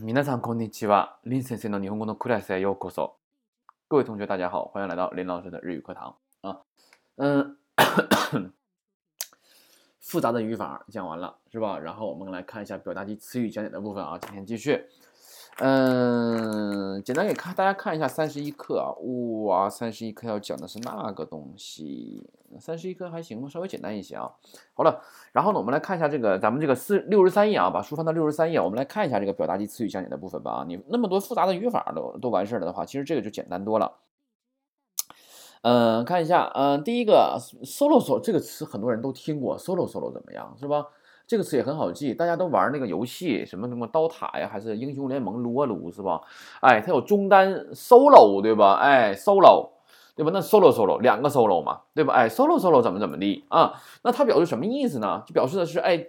皆さんこんにちは。林先生の日本語のクラスへようこそ。各位同学，大家好，欢迎来到林老师的日语课堂啊。嗯，复杂的语法讲完了是吧？然后我们来看一下表达及词语讲解的部分啊。今天继续。 嗯，简单给看大家看一下三十一课啊，哇，三十一课要讲的是那个东西，三十一课还行吧，稍微简单一些啊。好了，然后呢，我们来看一下这个咱们这个四六十三页啊，把书翻到六十三页，我们来看一下这个表达及词语讲解的部分吧啊。你那么多复杂的语法都都完事儿了的话，其实这个就简单多了。嗯，看一下，嗯，第一个 solo solo 这个词很多人都听过，solo solo 怎么样，是吧？这个词也很好记，大家都玩那个游戏，什么什么刀塔呀，还是英雄联盟撸啊撸是吧？哎，它有中单 solo 对吧？哎，solo 对吧？那 solo solo 两个 solo 嘛，对吧？哎，solo solo 怎么怎么地啊？那它表示什么意思呢？就表示的是哎，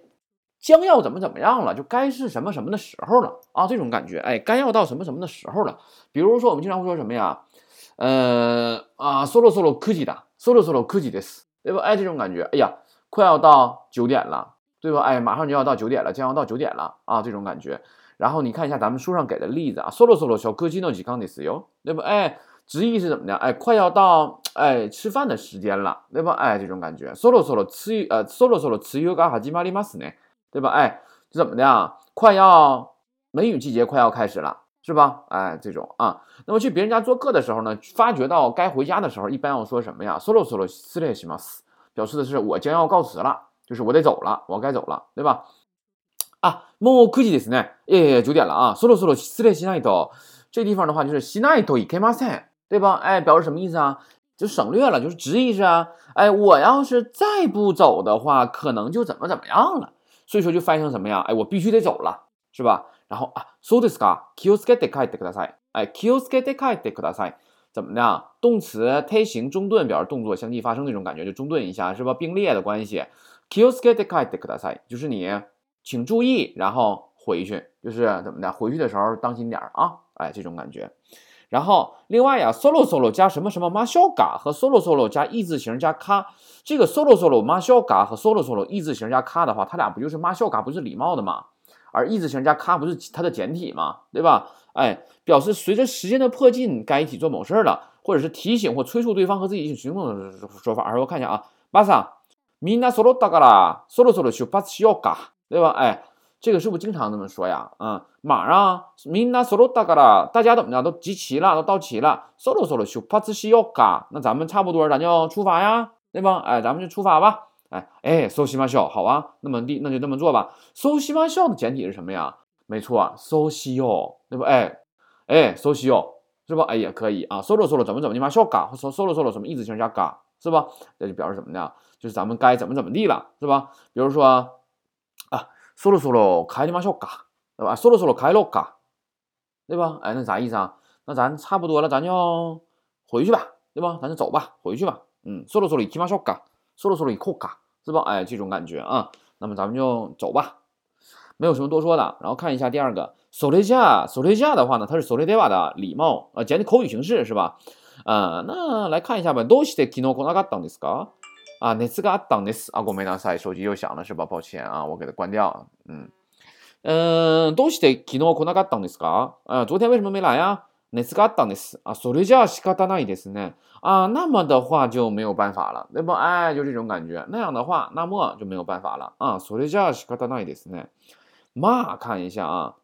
将要怎么怎么样了，就该是什么什么的时候了啊，这种感觉，哎，该要到什么什么的时候了。比如说我们经常会说什么呀？呃啊，solo solo 科技的 solo solo 科技的死，对吧？哎，这种感觉，哎呀，快要到九点了。对吧？哎，马上就要到九点了，将要到九点了啊，这种感觉。然后你看一下咱们书上给的例子啊，solo solo 小哥基诺几康的石油，对吧？哎，直译是怎么的？哎，快要到哎吃饭的时间了，对吧？哎，这种感觉，solo solo 吃呃 solo solo 吃油嘎哈吉玛里马斯呢，对吧？哎，怎么的啊？快要梅雨季节快要开始了，是吧？哎，这种啊。那么去别人家做客的时候呢，发觉到该回家的时候，一般要说什么呀？solo solo 失礼します，表示的是我将要告辞了。 就是我得走了，我该走了，对吧？啊，もう9時ですね。え九点了啊，そろそろ失礼しないと。这地方的话就是しないといけません，对吧？哎，表示什么意思啊？就省略了，就是直译是啊。哎，我要是再不走的话，可能就怎么怎么样了。所以说就翻译成什么呀？哎，我必须得走了，是吧？然后啊，そうですか。気をつけて帰ってください。哎，気をつけて帰ってください。怎么的？动词推形中顿，表示动作相继发生那种感觉，就中顿一下，是吧？并列的关系。 気をつけて帰ってください，就是你请注意，然后回去，就是怎么的？回去的时候当心点啊！哎，这种感觉。然后另外呀，solo solo 加什么什么 m a s h o g a 和 solo solo 加 e 字形加卡，这个 solo solo m a s h o g a 和 solo solo e 字形加卡的话，它俩不就是 m a s h o g a 不是礼貌的吗？而 e 字形加卡不是它的简体吗？对吧？哎，表示随着时间的迫近，该一起做某事了，或者是提醒或催促对方和自己一起行动的说法。而我看一下啊，巴萨。 みんな揃ったから、そろそろ出発しようか，对吧？哎，这个是不是经常这么说呀？嗯，马上みんな揃ったから，大家怎么着都集齐了，都到齐了，そろそろ出発しようか，那咱们差不多，咱就出发呀，对吧？哎，咱们就出发吧。哎哎，搜西马笑，好啊，那么地那就这么做吧。搜西马笑的简体是什么呀？没错，搜西哟，对吧？哎哎，搜西哟，是吧？哎也可以啊。搜了搜了，怎么怎么你妈笑嘎？搜搜了搜了，什么意思？形加嘎， 是吧？这就表示什么呢？就是咱们该怎么怎么地了，是吧？比如说啊，说了说了，开你妈笑嘎，对吧？说了说了，开了嘎，对吧？哎，那啥意思啊？那咱差不多了，咱就回去吧，对吧？咱就走吧，回去吧。嗯，说了说了，开嘛笑嘎，说了说了，扣嘎，是吧？哎，这种感觉啊。那么咱们就走吧，没有什么多说的。然后看一下第二个，索雷加，索雷加的话呢，它是索雷德瓦的礼貌啊，简体口语形式是吧？呃，那来看一下吧。どうして昨日来なかったんですか？啊，那次个当的是啊，我没拿塞，手机又响了是吧？抱歉啊，我给它关掉。嗯嗯，どうして昨日来なかったんですか？啊，昨天为什么没来呀？那次个当的是啊，それじゃ仕方ないですね。啊，那么的话就没有办法了，对不？哎，就这种感觉。那样的话，那么就没有办法了啊。それじゃ仕方ないですね。嘛，看一下啊，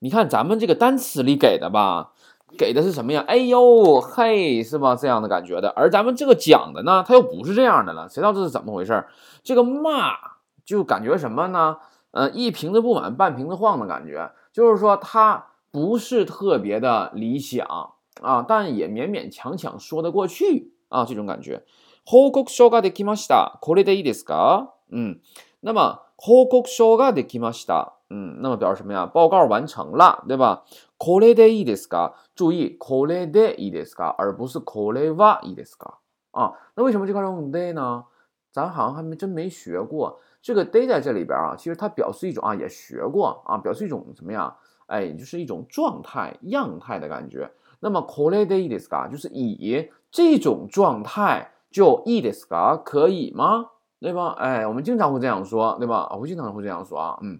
你看咱们这个单词里给的吧。 给的是什么呀？哎呦嘿，是吧？这样的感觉的。而咱们这个讲的呢，它又不是这样的了。谁知道这是怎么回事？这个骂就感觉什么呢？呃，一瓶子不满半瓶子晃的感觉，就是说它不是特别的理想啊，但也勉勉强强说得过去啊，这种感觉。報告書ができました。これでいいですか？嗯，那么報告書ができました。 嗯，那么表示什么呀？报告完成了，对吧？これでいいですか？注意，これでいいですか？而不是これはいいですか？啊，那为什么这块用 de 呢？咱好像还没真没学过这个 de 在这里边啊，其实它表示一种啊，也学过啊，表示一种什么呀？哎，就是一种状态、样态的感觉。那么これでいいですか？就是以这种状态就いいですか？可以吗？对吧？哎，我们经常会这样说，对吧？我经常会这样说啊，嗯。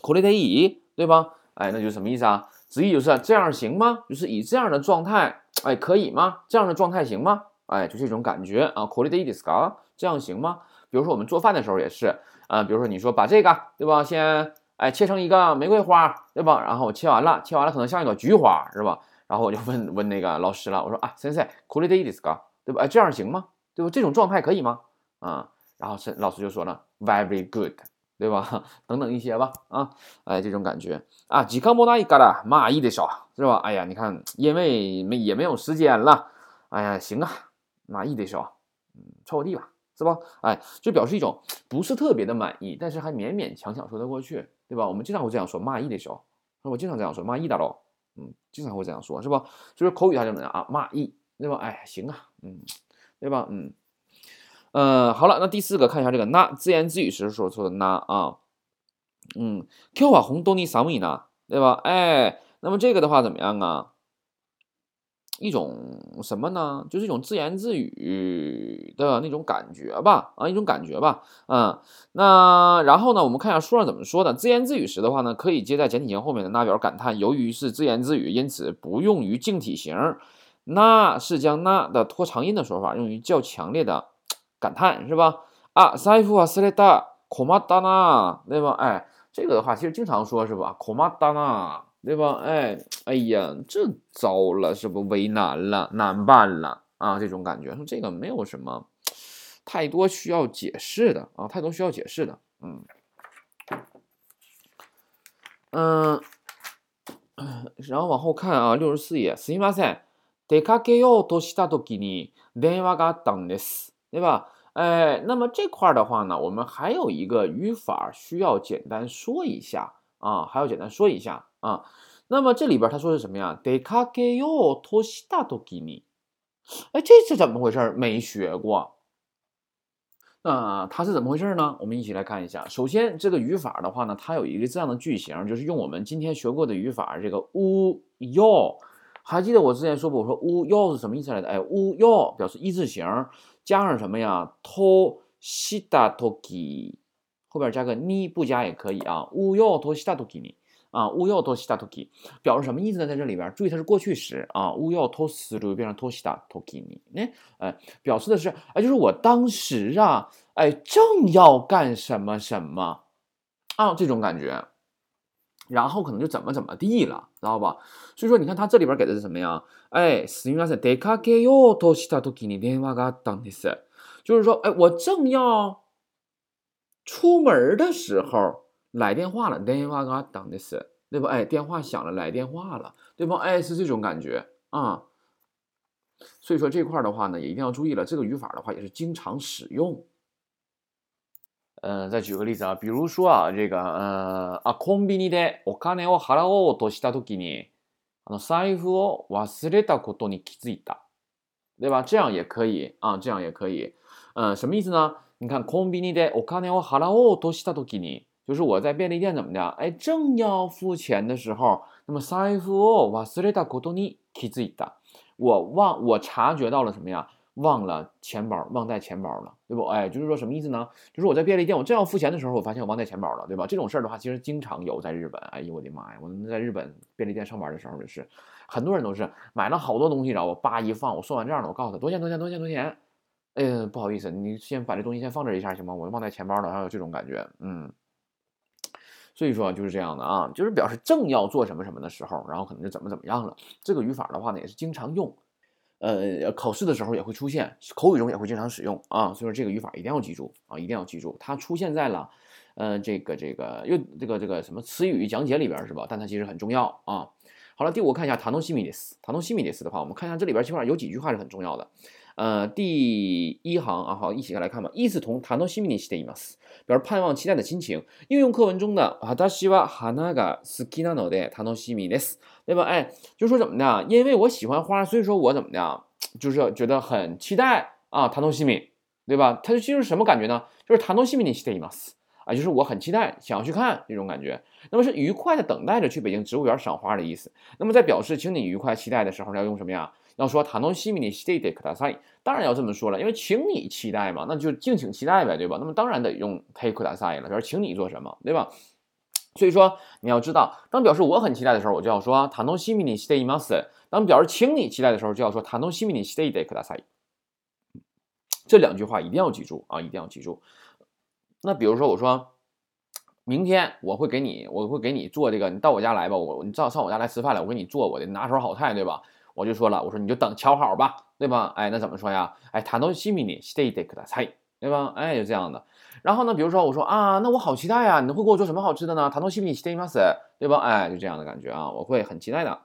これでいい？ 对吧？哎，那就是什么意思啊？直译就是这样行吗？就是以这样的状态，哎，可以吗？这样的状态行吗？哎，就这种感觉啊。これでいいですか？这样行吗？比如说我们做饭的时候也是，啊，比如说你说把这个，对吧？先哎切成一个玫瑰花，对吧？然后我切完了，切完了可能像一朵菊花，是吧？然后我就问问那个老师了，我说啊，先生，これでいいですか？对吧？哎，这样行吗？对吧？这种状态可以吗？啊，然后是老师就说了，very good。 对吧？等等一些吧，啊，哎，这种感觉啊，几颗莫那一嘎啦，蚂蚁的少是吧？哎呀，你看，因为没也没有时间了，哎呀，行啊，蚂蚁的少，嗯，凑合地吧，是吧？哎，就表示一种不是特别的满意，但是还勉勉强强说得过去，对吧？我们经常会这样说，蚂蚁的少，那我经常这样说，蚂蚁的喽，嗯，经常会这样说，是吧？就是口语上怎么样啊？蚂蚁，对吧？哎，行啊，嗯，对吧？嗯。嗯，好了，那第四个看一下这个那自言自语时说的那啊，嗯，Q 啊红豆泥三米呢，对吧？哎，那么这个的话怎么样啊？一种什么呢？就是一种自言自语的那种感觉吧，啊，一种感觉吧，嗯，那然后呢，我们看一下书上怎么说的。自言自语时的话呢，可以接在简体型后面的那表感叹，由于是自言自语，因此不用于敬体型。那是将那的拖长音的说法，用于较强烈的。感叹是吧？啊，财布啊，斯雷达，可马达纳，对吧？哎，这个的话其实经常说是吧？可马达纳，对吧？哎，哎呀，这糟了，是不为难了，难办了啊？这种感觉，说这个没有什么太多需要解释的啊，太多需要解释的，嗯嗯，然后往后看啊，六十四页，すみません、出かけようとしたときに電話があったんです。 对吧？哎，那么这块儿的话呢，我们还有一个语法需要简单说一下啊，还要简单说一下啊。那么这里边他说是什么呀？de ka ge yo to shita to gi ni。哎，这是怎么回事？没学过。那它是怎么回事呢？我们一起来看一下。首先，这个语法的话呢，它有一个这样的句型，就是用我们今天学过的语法，这个 u yo。还记得我之前说过，我说 u yo 是什么意思来的？哎，u yo 表示一字形。加上什么呀？to shita toki，后边加个你不加也可以啊。乌要 to shita toki 你啊，乌要 to shita toki 表示什么意思呢？在这里边注意它是过去时啊。乌要 to s 变成 to shita toki 你，哎哎，表示的是哎，就是我当时啊，哎，正要干什么什么啊，这种感觉。然后可能就怎么怎么地了，知道吧？所以说，你看他这里边给的是什么呀？哎，すみません、出かけようとした時に電話があったんです。就是说，哎，我正要出门的时候来电话了，電話があったんです，对吧？哎，电话响了，来电话了，对吧？哎，是这种感觉啊。所以说这块的话呢，也一定要注意了，这个语法的话也是经常使用。 呃，再举个例子啊，比如说啊，这个呃啊，コンビニでお金を払おうとしたときに、あの財布を忘れたことに気づいた，对吧？这样也可以啊，这样也可以。呃，什么意思呢？你看，コンビニでお金を払おうとしたときに，就是我在便利店怎么的？哎，正要付钱的时候，那么財布を忘れたことに気づいた，我忘，我察觉到了什么呀？ 忘了钱包，忘带钱包了，对不？哎，就是说什么意思呢？就是我在便利店，我正要付钱的时候，我发现我忘带钱包了，对吧？这种事儿的话，其实经常有在日本。哎呦我的妈呀！我在日本便利店上班的时候，就是很多人都是买了好多东西，然后我叭一放，我算完账了，我告诉他多少钱？多少钱？多少钱？多少钱？哎，不好意思，你先把这东西先放这一下行吗？我忘带钱包了，还有这种感觉，嗯。所以说就是这样的啊，就是表示正要做什么什么的时候，然后可能就怎么怎么样了。这个语法的话呢，也是经常用。呃，考试的时候也会出现，口语中也会经常使用啊，所以说这个语法一定要记住啊，一定要记住，它出现在了，呃，这个这个又这个这个什么词语讲解里边是吧？但它其实很重要啊。好了，第五看一下塔诺西米迪斯，塔诺西米迪斯的话，我们看一下这里边基本上有几句话是很重要的。呃，第一行啊，好，一起来看吧。意思同塔诺西米尼西的意思，表示盼望、期待的心情。应用课文中的哈达西瓦哈那嘎斯基纳诺的塔诺西米尼斯，对吧？哎，就说怎么的？因为我喜欢花，所以说我怎么的？就是觉得很期待啊，塔诺西米，对吧？它就其实什么感觉呢？就是塔诺西米尼西的意思啊，就是我很期待，想要去看这种感觉。那么是愉快的等待着去北京植物园赏花的意思。那么在表示请你愉快期待的时候，要用什么呀？要说塔诺西米尼 stay de kudasai，当然要这么说了，因为请你期待嘛，那就敬请期待呗，对吧？那么当然得用 take kudasai 了，就是请你做什么，对吧？所以说你要知道，当表示我很期待的时候，我就要说塔诺西米尼西德伊马斯；当表示请你期待的时候，就要说塔诺西米尼西德伊德克达塞。这两句话一定要记住啊，一定要记住。那比如说，我说明天我会给你，我会给你做这个，你到我家来吧，我你上上我家来吃饭来，我给你做我的拿手好菜，对吧？我就说了，我说你就等瞧好吧，对吧？哎，那怎么说呀？哎，塔诺西米尼西德伊德克达塞，对吧？哎，就这样的。然后呢，比如说我说啊，那我好期待呀，你会给我做什么好吃的呢？塔诺西米尼西德伊马斯，对吧？哎，就这样的感觉啊，我会很期待的。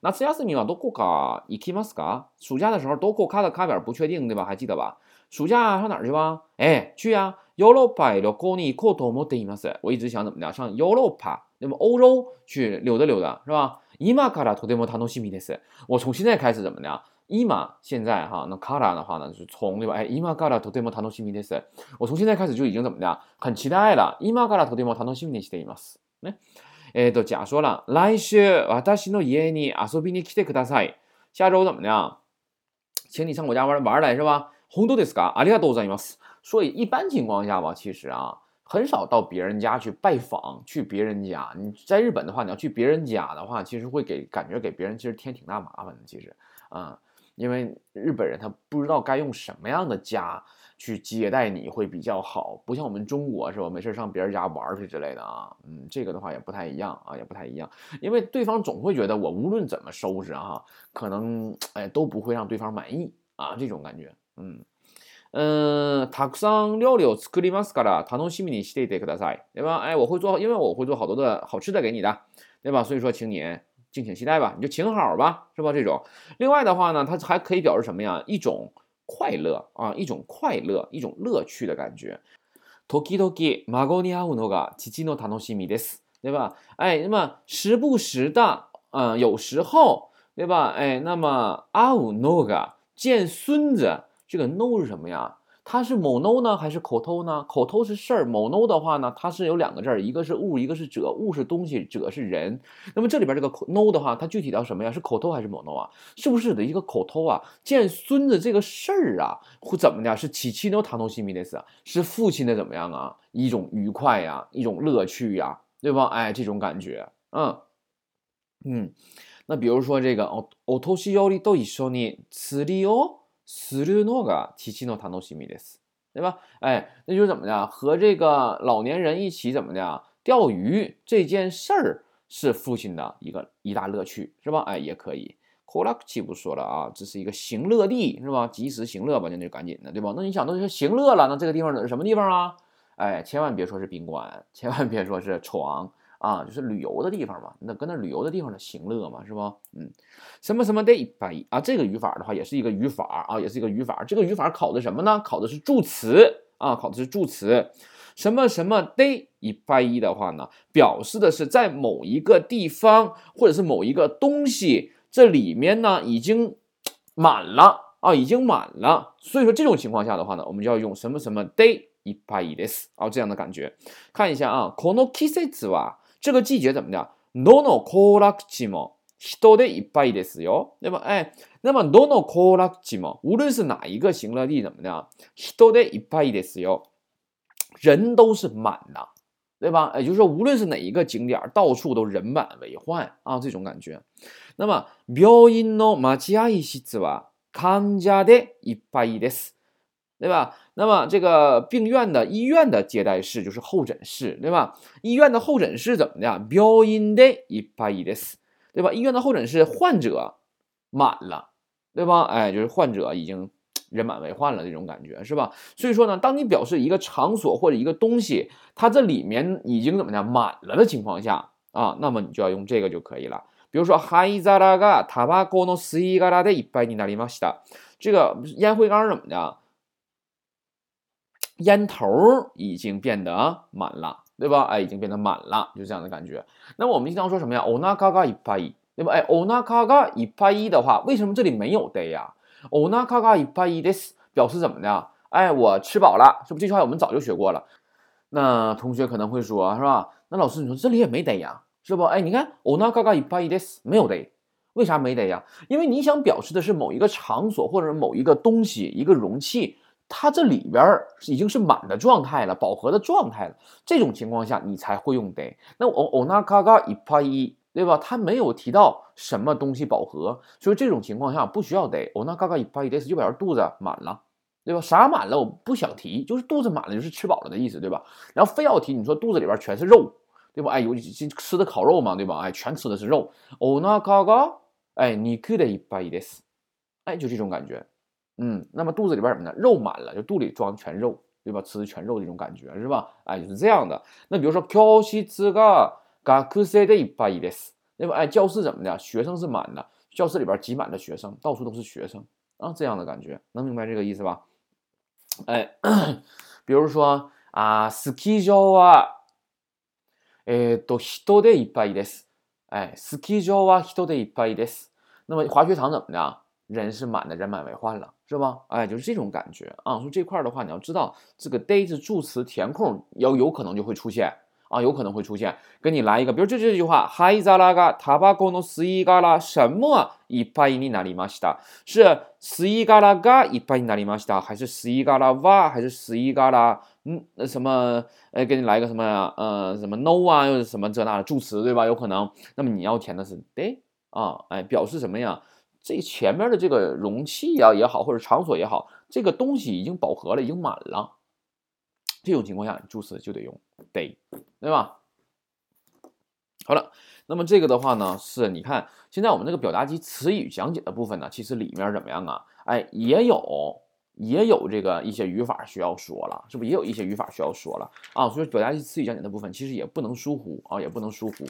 那次亚斯米嘛都过卡伊基马斯卡，暑假的时候都过卡的卡表不确定，对吧？还记得吧？暑假上哪儿去吧？哎，去呀，Europa 旅行に行こうと思っています。我一直想怎么的，上 Europa，那么欧洲去溜达溜达，是吧？今からとても楽しみです。我从现在开始怎么的？伊玛现在哈，那卡拉的话呢，是从对吧？哎，伊玛卡拉とても楽しみです。我从现在开始就已经怎么的？很期待了。伊玛卡拉とても楽しみにしています。ね？えっと、じゃあ说了，来週私の家に遊びに来てください。下周怎么的？请你上我家玩玩来是吧？红豆ですか？ありがとうございます。所以一般情况下吧，其实啊，很少到别人家去拜访，去别人家。你在日本的话，你要去别人家的话，其实会给感觉给别人其实添挺大麻烦的。其实，啊。因为日本人他不知道该用什么样的家去接待你会比较好，不像我们中国是吧？没事上别人家玩去之类的啊，嗯，这个的话也不太一样啊，也不太一样。因为对方总会觉得我无论怎么收拾哈，可能哎都不会让对方满意啊，这种感觉。嗯嗯，たくさん料理を作りますから楽しみにしていてください，对吧？哎，我会做，因为我会做好多的好吃的给你的，对吧？所以说，请你。敬请期待吧，你就请好吧，是吧？这种，另外的话呢，它还可以表示什么呀？一种快乐啊，一种快乐，一种乐趣的感觉。時々孫に会うのが父の楽しみです，对吧？哎，那么时不时的，嗯，有时候，对吧？哎，那么会うのが见孙子， 这个 no 是什么呀？它是某 no 呢，还是口头呢？口头是事儿，某 no 的话呢，它是有两个字儿，一个是物，一个是者。物是东西，者是人。那么这里边这个 no 的话，它具体到什么呀？是口头还是某 no 啊？是不是的一个口头啊？见孙子这个事儿啊，会怎么的？是起七 no 塔东西米的思，是父亲的怎么样啊？一种愉快呀，一种乐趣呀，对吧？哎，这种感觉，嗯嗯。那比如说这个哦，お年寄りと一緒に釣りを するのが父の楽しみです，对吧？哎，那就是怎么的？和这个老年人一起怎么的？钓鱼这件事儿是父亲的一个一大乐趣，是吧？哎，也可以。コラクチ不说了啊，这是一个行乐地，是吧？及时行乐吧，那就赶紧的，对吧？那你想，都是行乐了，那这个地方是什么地方啊？哎，千万别说是宾馆，千万别说是床。 啊，就是旅游的地方嘛，那跟那旅游的地方的行乐嘛，是吧？嗯，什么什么 day 百啊，这个语法的话也是一个语法啊，也是一个语法。这个语法考的什么呢？考的是助词啊，考的是助词。什么什么 day 一百一的话呢，表示的是在某一个地方或者是某一个东西这里面呢已经满了啊，已经满了。所以说这种情况下的话呢，我们就要用什么什么 day 一百一 this 啊这样的感觉。看一下啊，この季節は。 这个季节怎么的？どの行楽地も人でいっぱいですよ，对吧？哎，那么どの行楽地も，无论是哪一个行乐地，怎么的？人でいっぱいですよ，人都是满的，对吧？也就是说，无论是哪一个景点，到处都人满为患啊，这种感觉。那么病院の待合室は患者でいっぱいです。 对吧？那么这个病院的医院的接待室就是候诊室，对吧？医院的候诊室怎么的？病院的一百一的死，对吧？医院的候诊室患者满了，对吧？哎，就是患者已经人满为患了这种感觉，是吧？所以说呢，当你表示一个场所或者一个东西，它这里面已经怎么的满了的情况下啊，那么你就要用这个就可以了。比如说，灰皿がタバコの吸い殻でいっぱいになりました。这个烟灰缸怎么的？ 烟头已经变得满了，对吧？哎，已经变得满了，就这样的感觉。那么我们经常说什么呀？o na ka ga i p a 对吧？哎，o na ka ga i p 的话，为什么这里没有 day 呀？o na ka ga i p this 表示怎么的？哎，我吃饱了，是不？这句话我们早就学过了。那同学可能会说，是吧？那老师你说这里也没 day 呀，是不？哎，你看 o na ka ga i p this 没有 day，为啥没 day 呀？因为你想表示的是某一个场所或者某一个东西，一个容器。它这里边儿已经是满的状态了，饱和的状态了。这种情况下，你才会用得。那我我那嘎嘎一拍一，对吧？它没有提到什么东西饱和，所以这种情况下不需要得。我那嘎嘎一拍一得就表示肚子满了，对吧？啥满了？我不想提，就是肚子满了，就是吃饱了的意思，对吧？然后非要提，你说肚子里边全是肉，对吧？哎，有吃的烤肉嘛，对吧？哎，全吃的是肉。我那嘎嘎，哎，你可得一拍一得死，哎，就这种感觉。嗯，那么肚子里边什么呢？肉满了，就肚里装全肉，对吧？吃的全肉这种感觉是吧？哎，就是这样的。那比如说，教室が学生でいっぱいです，对吧？哎，教室怎么的？学生是满的，教室里边挤满了学生，到处都是学生啊，这样的感觉，能明白这个意思吧？哎，比如说啊，スキー場はえっと人でいっぱいです。哎，スキー場は人でいっぱいです。那么滑雪场怎么的？人是满的，人满为患了， 是吧？哎，就是这种感觉啊。说这块的话，你要知道这个 day 是助词填空，要有可能就会出现啊，有可能会出现。给你来一个，比如这这句话，ハイザラガタバコの吸い殻什么いっぱいになりました？是吸い殻がいっぱいになりました，还是吸い殻は，还是吸い殻嗯什么？哎，给你来一个什么呀？呃，什么 no 啊，又是什么这那的助词，对吧？有可能。那么你要填的是 day 啊，哎，表示什么呀？ 这前面的这个容器呀也好，或者场所也好，这个东西已经饱和了，已经满了。这种情况下，助词就得用 day，对吧？好了，那么这个的话呢，是你看现在我们这个表达及词语讲解的部分呢，其实里面怎么样啊？哎，也有也有这个一些语法需要说了，是不是也有一些语法需要说了啊？所以表达及词语讲解的部分其实也不能疏忽啊，也不能疏忽。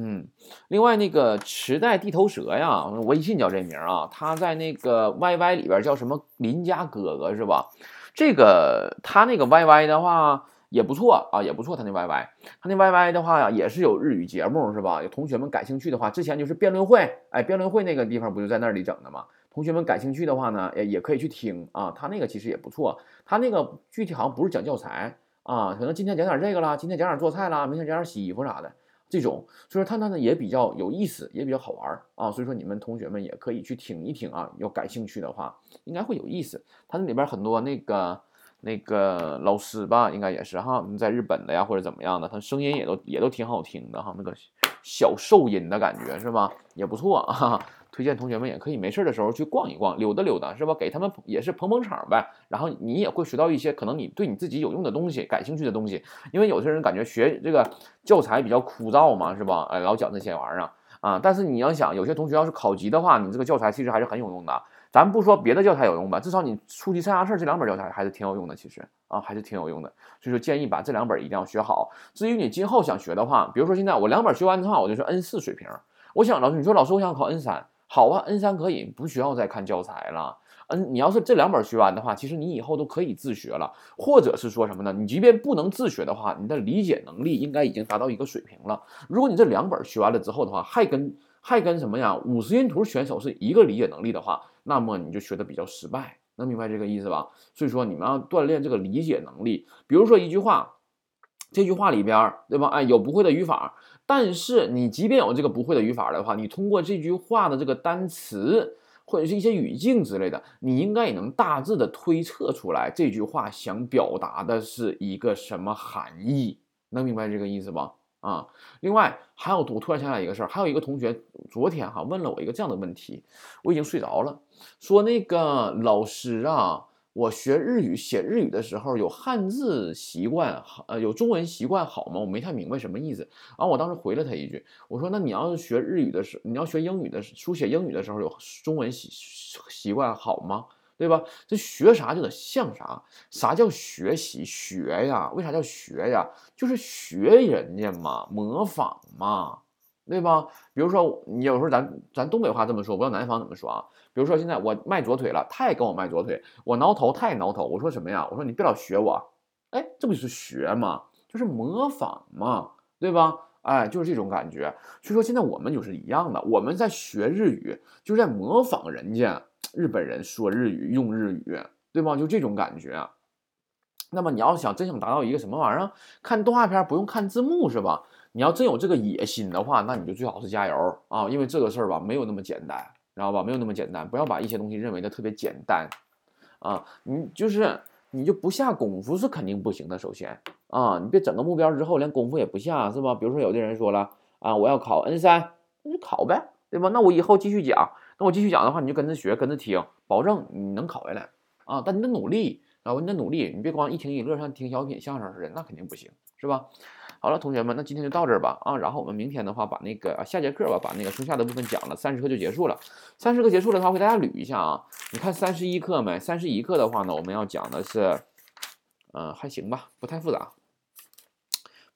嗯，另外那个池袋地头蛇呀，微信叫这名啊，他在那个 YY 里边叫什么邻家哥哥是吧？这个他那个 YY 的话也不错啊，也不错。他那 YY，他那 YY 的话呀，也是有日语节目是吧？有同学们感兴趣的话，之前就是辩论会，哎，辩论会那个地方不就在那里整的吗？同学们感兴趣的话呢，也也可以去听啊。他那个其实也不错，他那个具体好像不是讲教材啊，可能今天讲点这个啦，今天讲点做菜啦，明天讲点洗衣服啥的。这种，所以说它那呢也比较有意思，也比较好玩啊，所以说你们同学们也可以去听一听啊，要感兴趣的话，应该会有意思。它那里边很多那个那个老师吧，应该也是哈，在日本的呀或者怎么样的，他声音也都也都挺好听的哈，那个小兽音的感觉是吧，也不错啊。推荐同学们也可以没事的时候去逛一逛，溜达溜达，是吧？给他们也是捧捧场呗。然后你也会学到一些可能你对你自己有用的东西、感兴趣的东西。因为有些人感觉学这个教材比较枯燥嘛，是吧？哎，老讲这些玩意儿啊。但是你要想，有些同学要是考级的话，你这个教材其实还是很有用的。咱不说别的教材有用吧，至少你初级三下事这两本教材还是挺有用的，其实啊，还是挺有用的。所以说建议把这两本一定要学好。至于你今后想学的话，比如说现在我两本学完的话，我就是 N 四水平。我想老师，你说老师，我想考 N 三。好啊，N 三可以不需要再看教材了。嗯，你要是这两本学完的话，其实你以后都可以自学了，或者是说什么呢？你即便不能自学的话，你的理解能力应该已经达到一个水平了。如果你这两本学完了之后的话，还跟还跟什么呀？五十音图选手是一个理解能力的话，那么你就学的比较失败，能明白这个意思吧？所以说你们要锻炼这个理解能力。比如说一句话，这句话里边，对吧？哎，有不会的语法。但是你即便有这个不会的语法的话，你通过这句话的这个单词或者是一些语境之类的，你应该也能大致的推测出来这句话想表达的是一个什么含义，能明白这个意思吧？啊，另外还有我突然想起来一个事儿，还有一个同学昨天哈问了我一个这样的问题，我已经睡着了，说那个老师啊。我学日语写日语的时候有汉字习惯好，呃，有中文习惯好吗？我没太明白什么意思。然后我当时回了他一句，我说：“那你要是学日语的时，你要学英语的书写英语的时候有中文习习惯好吗？对吧？这学啥就得像啥。啥叫学习学呀？为啥叫学呀？就是学人家嘛，模仿嘛。”对吧？比如说，你有时候咱咱东北话这么说，我不知道南方怎么说啊。比如说，现在我迈左腿了，他也跟我迈左腿；我挠头，他也挠头。我说什么呀？我说你别老学我，哎，这不就是学吗？就是模仿嘛，对吧？哎，就是这种感觉。所以说，现在我们就是一样的，我们在学日语，就是在模仿人家日本人说日语、用日语，对吧？就这种感觉。那么你要想真想达到一个什么玩意儿？看动画片不用看字幕是吧？你要真有这个野心的话，那你就最好是加油啊！因为这个事儿吧，没有那么简单，知道吧？没有那么简单，不要把一些东西认为的特别简单啊！你就是你就不下功夫是肯定不行的。首先啊，你别整个目标之后连功夫也不下，是吧？比如说有的人说了啊，我要考 N 三，那就考呗，对吧？那我以后继续讲，那我继续讲的话，你就跟着学，跟着听，保证你能考下来啊。但你得努力，然后你得努力，你别光一听一乐，像听小品相声似的，那肯定不行，是吧？好了，同学们，那今天就到这儿吧啊。然后我们明天的话，把那个下节课吧，把那个剩下的部分讲了，三十课就结束了。三十课结束了的话，给大家捋一下啊。你看三十一课没？三十一课的话呢，我们要讲的是，嗯，还行吧，不太复杂，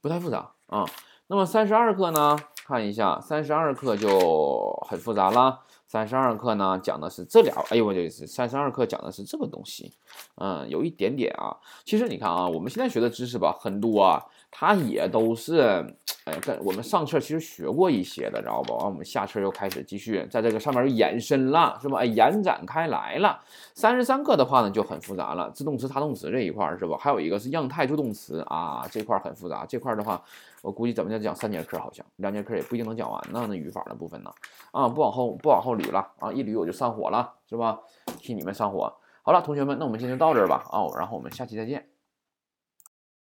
不太复杂啊。那么三十二课呢，看一下，三十二课就很复杂了。三十二课呢，讲的是这俩，哎呦我这是三十二课讲的是这个东西，嗯，有一点点啊。其实你看啊，我们现在学的知识吧，很多啊。它也都是，哎，跟我们上册其实学过一些的，知道不？完，我们下册又开始继续在这个上面延伸了，是吧？哎，延展开来了。三十三课的话呢，就很复杂了，自动词、他动词这一块是吧？还有一个是样态助动词啊，这块很复杂。这块的话，我估计怎么讲讲三节课，好像两节课也不一定能讲完呢。那语法的部分呢，啊，不往后不往后捋了啊，一捋我就上火了，是吧？替你们上火。好了，同学们，那我们今天就到这儿吧啊，然后我们下期再见。